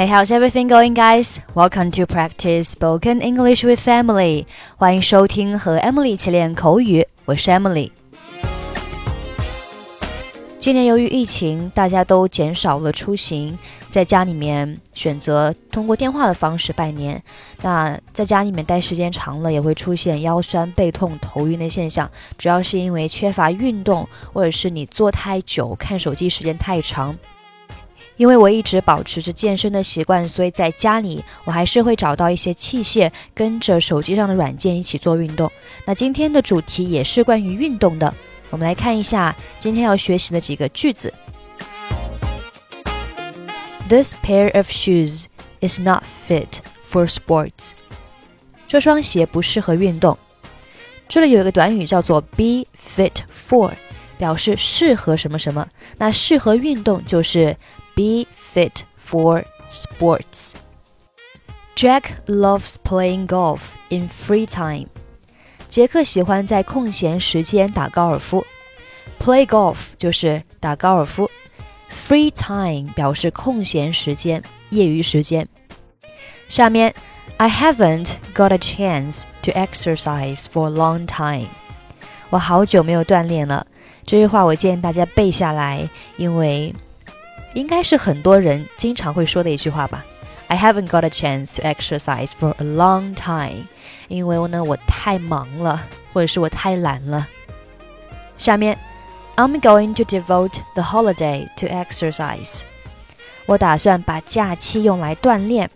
Hey, how's everything going, guys? Welcome to practice spoken English with Emily. 欢迎收听和 Emily 一起练口语，我是 Emily。今年由于疫情，大家都减少了出行，在家里面选择通过电话的方式拜年。那在家里面待时间长了，也会出现腰酸背痛、头晕的现象，主要是因为缺乏运动，或者是你坐太久、看手机时间太长。因为我一直保持着健身的习惯，所以在家里我还是会找到一些器械，跟着手机上的软件一起做运动。那今天的主题也是关于运动的，我们来看一下今天要学习的几个句子。This pair of shoes is not fit for sports。这双鞋不适合运动。这里有一个短语叫做 be fit for，表示适合什么什么。那适合运动就是。be fit for sports. Jack loves playing golf in free time. 杰克喜欢在空闲时间打高尔夫。Play golf 就是打高尔夫。Free time 表示空闲时间、业余时间。下面，I haven't got a chance to exercise for a long time。我好久没有锻炼了。这句话我建议大家背下来，因为 应该是很多人经常会说的一句话吧。I haven't got a chance to exercise for a long time，因为呢我太忙了，或者是我太懒了。下面，I'm going to devote the holiday to exercise。我打算把假期用来锻炼。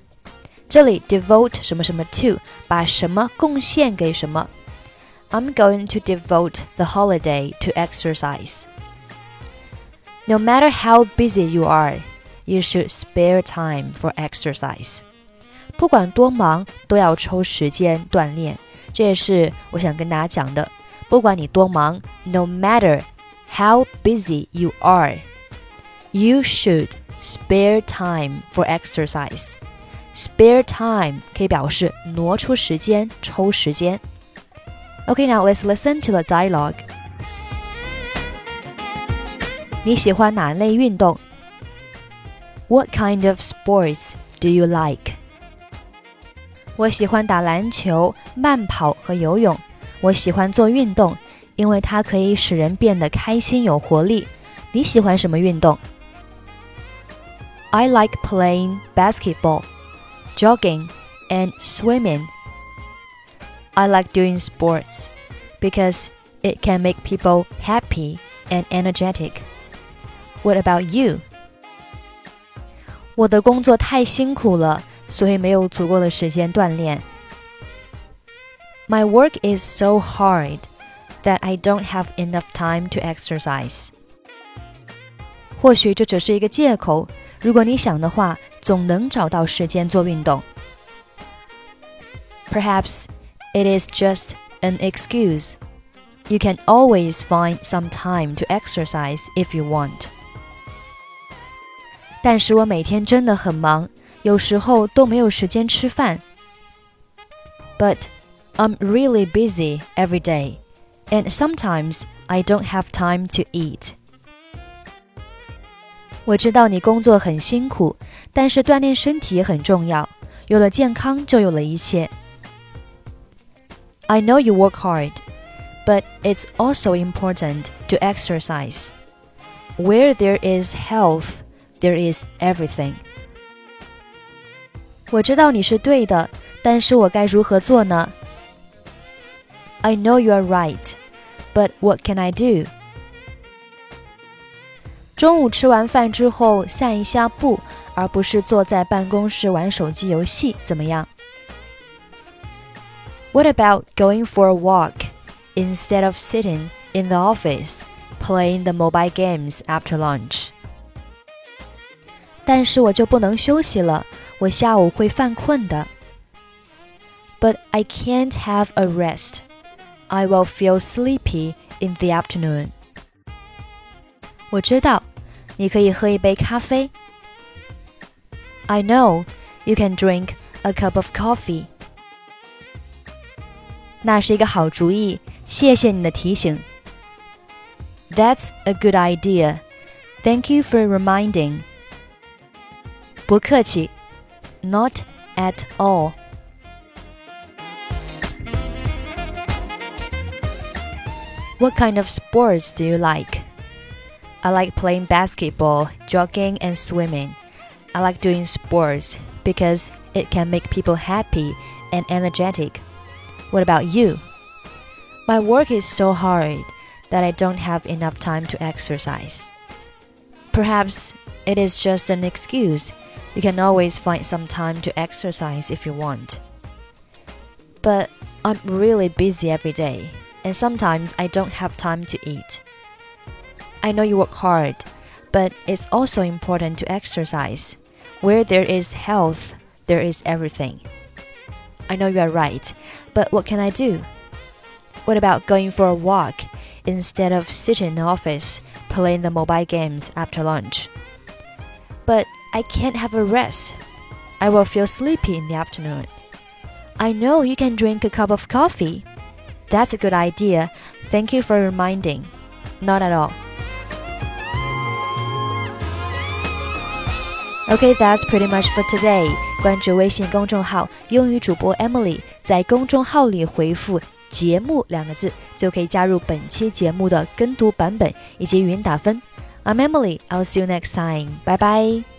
这里 devote 什么什么 to，把什么贡献给什么。I'm going to devote the holiday to exercise。 no matter how busy you are, you should spare time for exercise. 不管多忙，都要抽时间锻炼。这也是我想跟大家讲的。不管你多忙，no matter how busy you are, you should spare time for exercise. Spare time 可以表示挪出时间、抽时间。Okay, now let's listen to the dialogue. 你喜欢哪类运动？What kind of sports do you like？我喜欢打篮球、慢跑和游泳。我喜欢做运动，因为它可以使人变得开心有活力。你喜欢什么运动？I like playing basketball, jogging, and swimming. I like doing sports because it can make people happy and energetic. What about you？我的工作太辛苦了，所以没有足够的时间锻炼。My work is so hard that I don't have enough time to exercise。或许这只是一个借口，如果你想的话，总能找到时间做运动。Perhaps it is just an excuse. You can always find some time to exercise if you want. 但是我每天真的很忙，有时候都没有时间吃饭。But I'm really busy every day, and sometimes I don't have time to eat. 我知道你工作很辛苦，但是锻炼身体也很重要。有了健康，就有了一切。I know you work hard, but it's also important to exercise. Where there is health, there is everything. 我知道你是对的，但是我该如何做呢？I know you are right, but what can I do? 中午吃完饭之后散一下步，而不是坐在办公室玩手机游戏，怎么样？What about going for a walk instead of sitting in the office playing the mobile games after lunch? 但是我就不能休息了，我下午会犯困的。But I can't have a rest. I will feel sleepy in the afternoon. 我知道，你可以喝一杯咖啡。I know you can drink a cup of coffee. 那是一个好主意，谢谢你的提醒。That's a good idea. Thank you for reminding. 不客气， not at all. What kind of sports do you like? I like playing basketball, jogging, and swimming. I like doing sports because it can make people happy and energetic. What about you? My work is so hard that I don't have enough time to exercise. Perhaps it is just an excuse. you can always find some time to exercise if you want. But I'm really busy every day, and sometimes I don't have time to eat. I know you work hard, but it's also important to exercise. Where there is health, there is everything. I know you are right, but what can I do? What about going for a walk instead of sitting in the office playing the mobile games after lunch? But I can't have a rest. I will feel sleepy in the afternoon. I know you can drink a cup of coffee. That's a good idea. Thank you for reminding. Not at all. Okay, that's pretty much for today. 关注微信公众号“英语主播 Emily”，在公众号里回复“节目”两个字，就可以加入本期节目的跟读版本以及语音打分。I'm Emily. I'll see you next time. Bye bye.